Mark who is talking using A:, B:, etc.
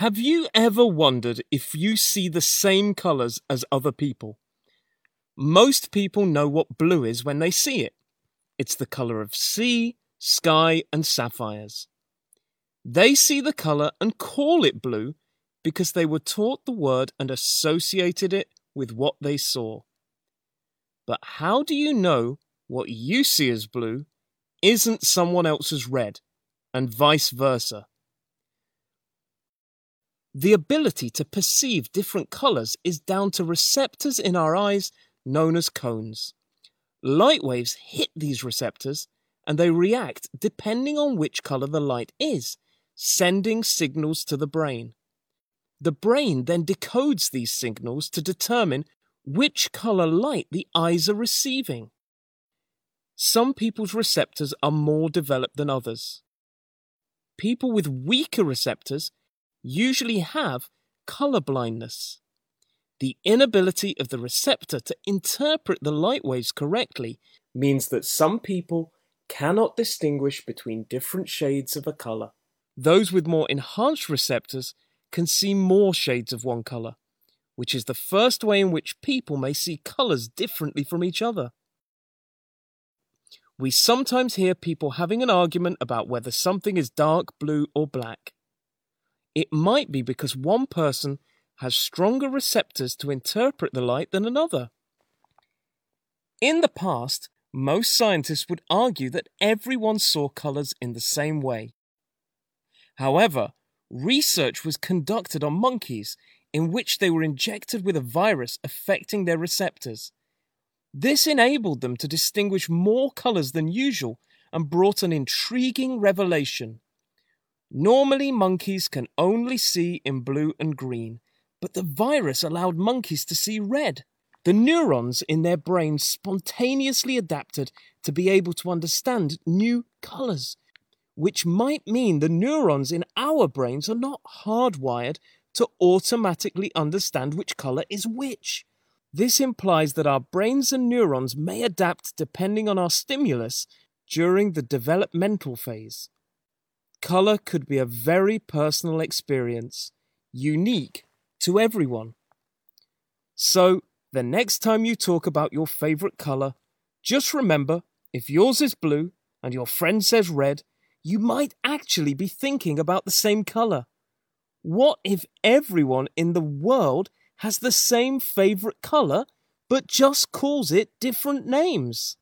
A: Have you ever wondered if you see the same colours as other people? Most people know what blue is when they see it. It's the colour of sea, sky, and sapphires. They see the colour and call it blue because they were taught the word and associated it with what they saw. But how do you know what you see as blue isn't someone else's red, and vice versa? The ability to perceive different colors is down to receptors in our eyes known as cones. Light waves hit these receptors and they react depending on which color the light is, sending signals to the brain. The brain then decodes these signals to determine which color light the eyes are receiving. Some people's receptors are more developed than others. People with weaker receptors usually have color blindness. The inability of the receptor to interpret the light waves correctly means that some people cannot distinguish between different shades of a color. Those with more enhanced receptors can see more shades of one color, which is the first way in which people may see colors differently from each other. We sometimes hear people having an argument about whether something is dark blue or black. It might be because one person has stronger receptors to interpret the light than another. In the past, most scientists would argue that everyone saw colours in the same way. However, research was conducted on monkeys in which they were injected with a virus affecting their receptors. This enabled them to distinguish more colours than usual and brought an intriguing revelation. Normally, monkeys can only see in blue and green, but the virus allowed monkeys to see red. The neurons in their brains spontaneously adapted to be able to understand new colours, which might mean the neurons in our brains are not hardwired to automatically understand which colour is which. This implies that our brains and neurons may adapt depending on our stimulus during the developmental phase. Color could be a very personal experience, unique to everyone. So, the next time you talk about your favorite color, just remember if yours is blue and your friend says red, you might actually be thinking about the same color. What if everyone in the world has the same favorite color but just calls it different names?